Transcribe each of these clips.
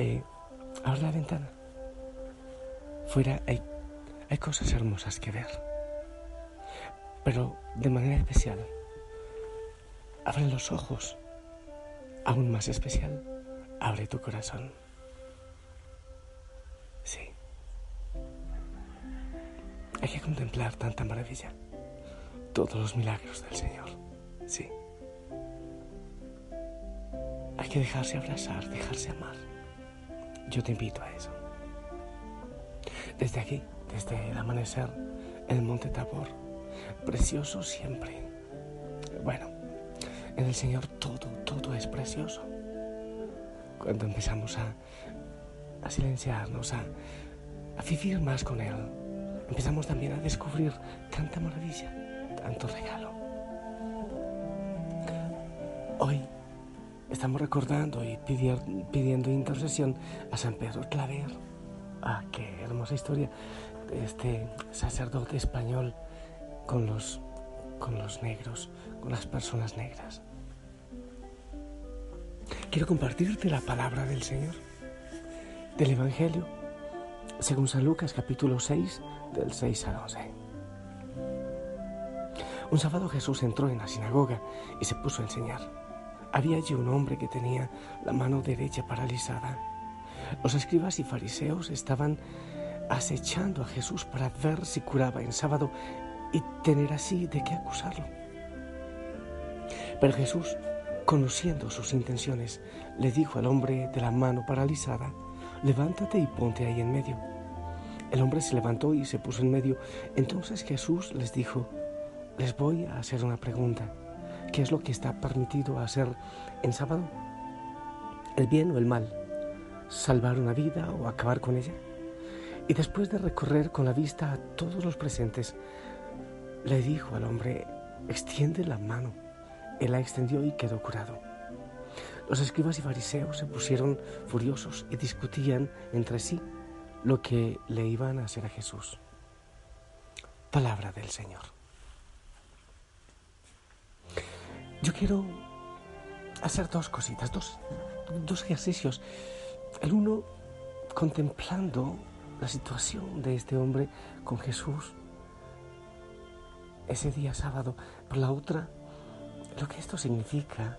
Eh, abre la ventana. Fuera hay, hay cosas hermosas que ver. Pero de manera especial, abre los ojos. Aún más especial, abre tu corazón. Sí. Hay que contemplar tanta maravilla. Todos los milagros del Señor. Sí. Hay que dejarse abrazar, dejarse amar. Yo te invito a eso. Desde aquí, desde el amanecer, el monte Tabor, precioso siempre. Bueno, en el Señor todo, todo es precioso. Cuando empezamos a, a silenciarnos, a, a vivir más con Él, empezamos también a descubrir tanta maravilla, tanto regalo. Hoy estamos recordando y pidiendo, intercesión a San Pedro Claver. Ah, qué hermosa historia este sacerdote español con los, con los negros, con las personas negras. Quiero compartirte la palabra del Señor, del Evangelio, según San Lucas capítulo 6, del 6 al 11. Un sábado Jesús entró en la sinagoga y se puso a enseñar había allí un hombre que tenía la mano derecha paralizada. Los escribas y fariseos estaban acechando a Jesús para ver si curaba en sábado y tener así de qué acusarlo. Pero Jesús, conociendo sus intenciones, le dijo al hombre de la mano paralizada, levántate y ponte ahí en medio. El hombre se levantó y se puso en medio. Entonces Jesús les dijo, les voy a hacer una pregunta. ¿Qué es lo que está permitido hacer en sábado? ¿El bien o el mal? ¿Salvar una vida o acabar con ella? Y después de recorrer con la vista a todos los presentes, le dijo al hombre, extiende la mano. Él la extendió y quedó curado. Los escribas y fariseos se pusieron furiosos y discutían entre sí lo que le iban a hacer a Jesús. Palabra del Señor. Yo quiero hacer dos cositas, dos, dos ejercicios. El uno, contemplando la situación de este hombre con Jesús ese día sábado. Por la otra, lo que esto significa,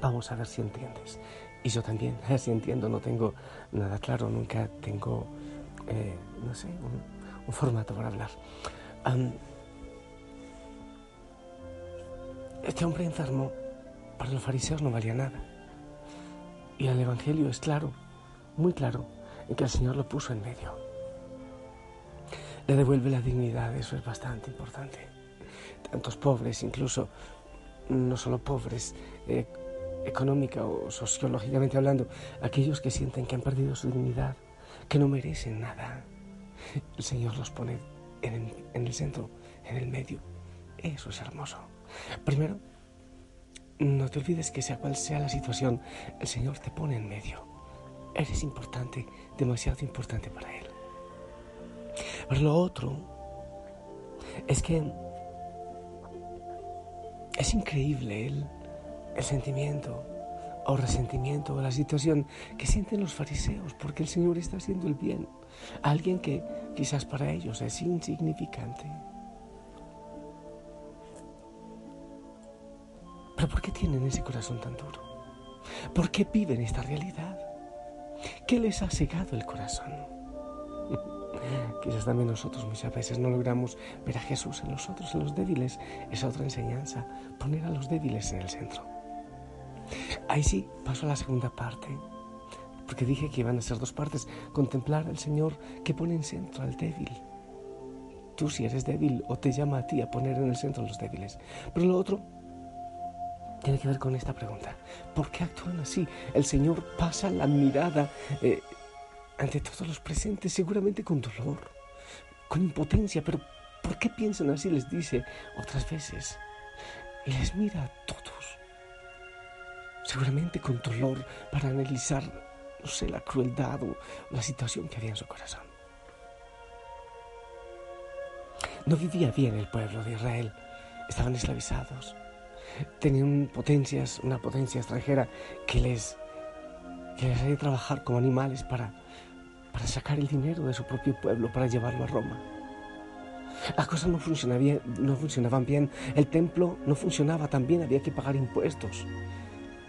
vamos a ver si entiendes. Y yo también, si entiendo, no tengo nada claro, nunca tengo, eh, no sé, un, formato para hablar. Este hombre enfermo para los fariseos no valía nada. Y el Evangelio es claro, muy claro, en que el Señor lo puso en medio. Le devuelve la dignidad, eso es bastante importante. Tantos pobres, incluso no solo pobres, eh, económica o sociológicamente hablando, aquellos que sienten que han perdido su dignidad, que no merecen nada. El Señor los pone en el centro, en el medio. Eso es hermoso. Primero, no te olvides que sea cual sea la situación, el Señor te pone en medio. Eres importante, demasiado importante para Él. Pero lo otro es que es increíble el, el sentimiento o resentimiento o la situación que sienten los fariseos porque el Señor está haciendo el bien a alguien que quizás para ellos es insignificante. ¿Pero por qué tienen ese corazón tan duro? ¿Por qué viven esta realidad? ¿Qué les ha cegado el corazón? Quizás también nosotros muchas veces no logramos ver a Jesús en nosotros, en los débiles. Esa otra enseñanza, poner a los débiles en el centro. Ahí sí, paso a la segunda parte, porque dije que iban a ser dos partes. Contemplar al Señor que pone en centro al débil. Tú si eres débil o te llama a ti a poner en el centro a los débiles. Pero lo otro tiene que ver con esta pregunta. ¿Por qué actúan así? El Señor pasa la mirada eh, ante todos los presentes, seguramente con dolor, con impotencia, pero ¿por qué piensan así? Les dice otras veces. Y les mira a todos, seguramente con dolor, para analizar, no sé, la crueldad o la situación que había en su corazón. No vivía bien el pueblo de Israel, estaban esclavizados tenían potencias, una potencia extranjera que les, que les hacía trabajar como animales para, para sacar el dinero de su propio pueblo, para llevarlo a Roma. Las cosas no funcionaban, bien, no funcionaban bien, el templo no funcionaba tan bien, había que pagar impuestos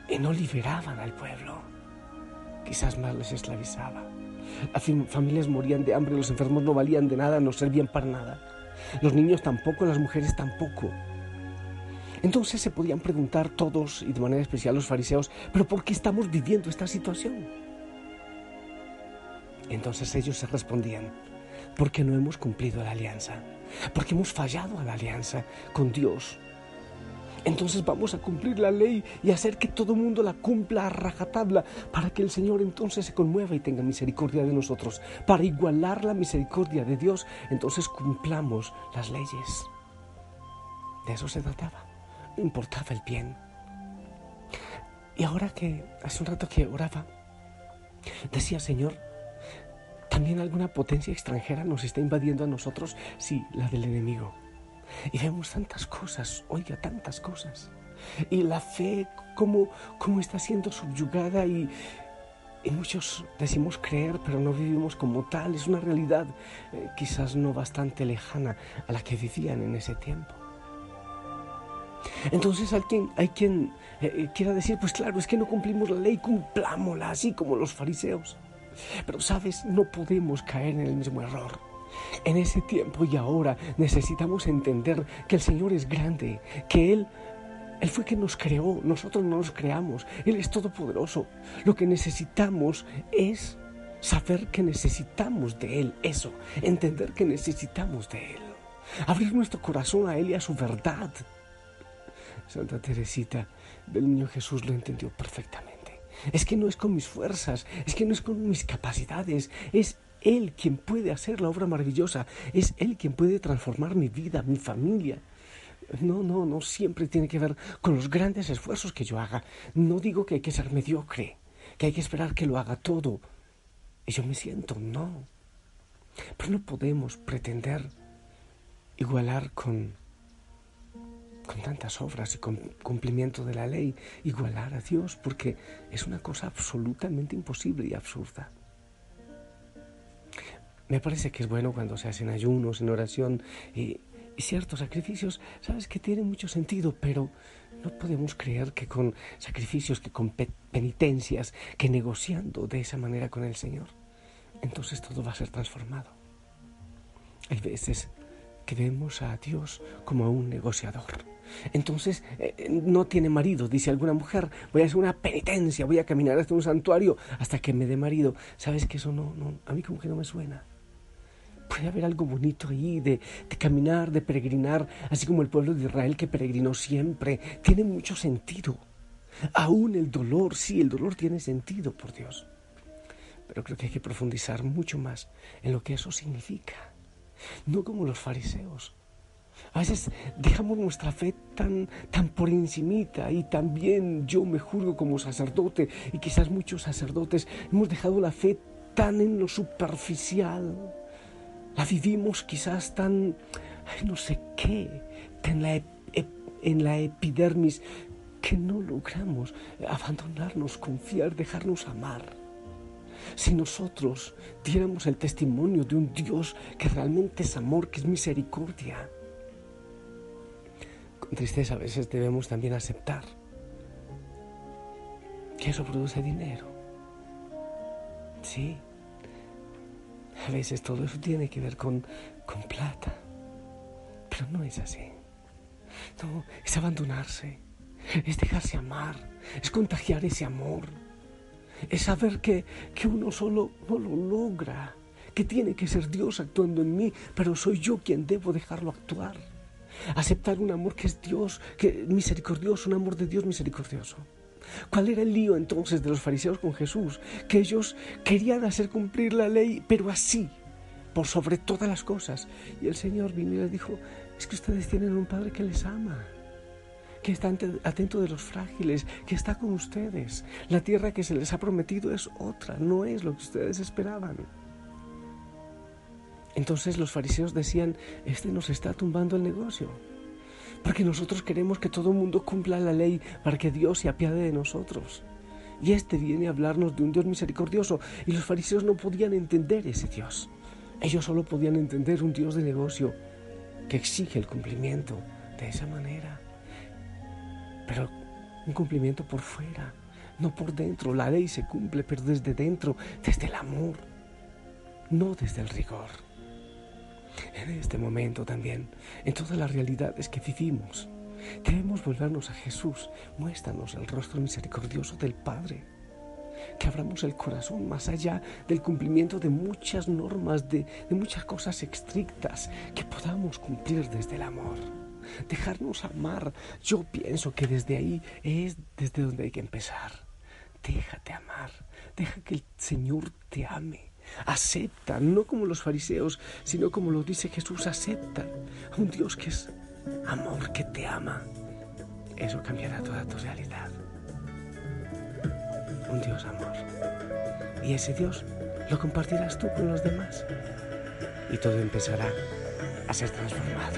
y no liberaban al pueblo. Quizás más les esclavizaba. Las familias morían de hambre, los enfermos no valían de nada, no servían para nada. Los niños tampoco, las mujeres tampoco. Entonces se podían preguntar todos, y de manera especial los fariseos, ¿pero por qué estamos viviendo esta situación? Entonces ellos se respondían, porque no hemos cumplido la alianza, porque hemos fallado a la alianza con Dios. Entonces vamos a cumplir la ley y hacer que todo el mundo la cumpla a rajatabla para que el Señor entonces se conmueva y tenga misericordia de nosotros. Para igualar la misericordia de Dios, entonces cumplamos las leyes. De eso se trataba importaba el bien. Y ahora que hace un rato que oraba, decía, Señor, también alguna potencia extranjera nos está invadiendo a nosotros, sí, la del enemigo. Y vemos tantas cosas, oiga, tantas cosas. Y la fe, cómo, cómo está siendo subyugada y, y muchos decimos creer, pero no vivimos como tal. Es una realidad eh, quizás no bastante lejana a la que vivían en ese tiempo. Entonces hay quien, hay quien eh, eh, quiera decir, pues claro, es que no cumplimos la ley, cumplámosla así como los fariseos. Pero sabes, no podemos caer en el mismo error. En ese tiempo y ahora necesitamos entender que el Señor es grande, que Él, Él fue quien nos creó, nosotros no nos creamos, Él es todopoderoso. Lo que necesitamos es saber que necesitamos de Él, eso, entender que necesitamos de Él, abrir nuestro corazón a Él y a su verdad. Santa Teresita del Niño Jesús lo entendió perfectamente. Es que no es con mis fuerzas, es que no es con mis capacidades, es Él quien puede hacer la obra maravillosa, es Él quien puede transformar mi vida, mi familia. No, no, no siempre tiene que ver con los grandes esfuerzos que yo haga. No digo que hay que ser mediocre, que hay que esperar que lo haga todo. Y yo me siento, no. Pero no podemos pretender igualar con con tantas obras y con cumplimiento de la ley, igualar a Dios, porque es una cosa absolutamente imposible y absurda. Me parece que es bueno cuando se hacen ayunos, en oración y, ciertos sacrificios, sabes que tienen mucho sentido, pero no podemos creer que con sacrificios, que con penitencias, que negociando de esa manera con el Señor, entonces todo va a ser transformado. Hay veces vemos a Dios como a un negociador entonces eh, no tiene marido, dice alguna mujer, voy a hacer una penitencia, voy a caminar hasta un santuario hasta que me dé marido. ¿Sabes que eso no, no, a mí como que no me suena? Puede haber algo bonito ahí de, de caminar, de peregrinar, así como el pueblo de Israel que peregrinó siempre. Tiene mucho sentido. Aún el dolor, sí, el dolor tiene sentido, por Dios. Pero creo que hay que profundizar mucho más en lo que eso significa. No como los fariseos, a veces dejamos nuestra fe tan, tan por encimita y también yo me juzgo como sacerdote y quizás muchos sacerdotes hemos dejado la fe tan en lo superficial. La vivimos quizás tan, no sé qué, en la, en la epidermis que no logramos abandonarnos, confiar, dejarnos amar. Si nosotros diéramos el testimonio de un Dios que realmente es amor, que es misericordia, tristeza a veces debemos también aceptar que eso produce dinero. Sí, a veces todo eso tiene que ver con, con plata, pero no es así. No, es abandonarse, es dejarse amar, es contagiar ese amor, es saber que, que uno solo no lo logra, que tiene que ser Dios actuando en mí, pero soy yo quien debo dejarlo actuar. Aceptar un amor que es Dios, que misericordioso, un amor de Dios misericordioso. ¿Cuál era el lío entonces de los fariseos con Jesús? Que ellos querían hacer cumplir la ley, pero así, por sobre todas las cosas. Y el Señor vino y les dijo, es que ustedes tienen un Padre que les ama, que está atento de los frágiles, que está con ustedes. La tierra que se les ha prometido es otra, no es lo que ustedes esperaban. Entonces los fariseos decían, este nos está tumbando el negocio. Porque nosotros queremos que todo el mundo cumpla la ley para que Dios se apiade de nosotros. Y este viene a hablarnos de un Dios misericordioso. Y los fariseos no podían entender ese Dios. Ellos solo podían entender un Dios de negocio que exige el cumplimiento de esa manera. Pero un cumplimiento por fuera, no por dentro. La ley se cumple, pero desde dentro, desde el amor, no desde el rigor en este momento también, en todas las realidades que vivimos. Debemos volvernos a Jesús. Muéstranos el rostro misericordioso del Padre. Que abramos el corazón más allá del cumplimiento de muchas normas, de, de muchas cosas estrictas, que podamos cumplir desde el amor. Dejarnos amar. Yo pienso que desde ahí es desde donde hay que empezar. Déjate amar. Deja que el Señor te ame Acepta, no como los fariseos, sino como lo dice Jesús, acepta a un Dios que es amor, que te ama. Eso cambiará toda tu realidad. Un Dios amor. Y ese Dios lo compartirás tú con los demás. Y todo empezará a ser transformado.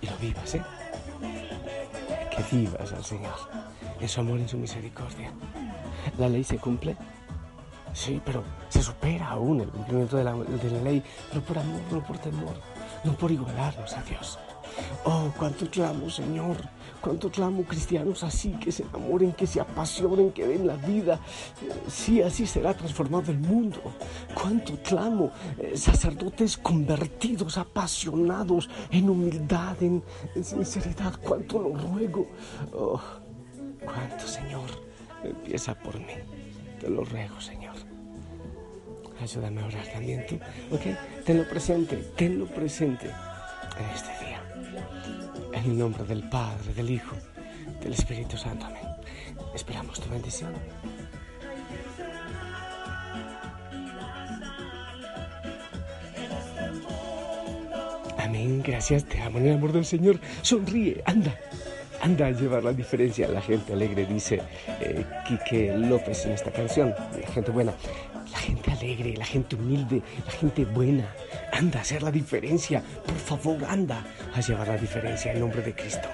y lo vivas, ¿eh? Que vivas al Señor en su amor en su misericordia. La ley se cumple, sí, pero se supera aún el cumplimiento de la, de la ley, no por amor, no por temor, no por igualarnos a Dios. Oh, cuánto clamo, Señor, cuánto clamo cristianos así, que se enamoren, que se apasionen, que den la vida. Sí, así será transformado el mundo. Cuánto clamo, eh, sacerdotes convertidos, apasionados, en humildad, en, sinceridad. Cuánto lo ruego. Oh, cuánto, Señor, empieza por mí. Te lo ruego, Señor. Ayúdame a orar también tú, ¿ok? Tenlo presente, tenlo presente en este día. En el nombre del Padre, del Hijo, del Espíritu Santo. Amén. Esperamos tu bendición. Amén, gracias, te amo en el amor del Señor. Sonríe, anda, anda a llevar la diferencia. La gente alegre, dice eh, Quique López en esta canción. La gente buena, la gente alegre, la gente humilde, la gente buena. Anda a hacer la diferencia. Por favor, anda a llevar la diferencia en nombre de Cristo.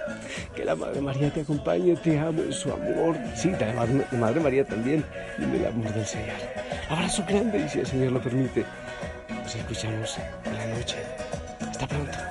Que la Madre María te acompañe, te amo en su amor. Sí, la Madre María también, y en el amor del Señor. Abrazo grande y si el Señor lo permite, nos escuchamos en la noche. Hasta pronto.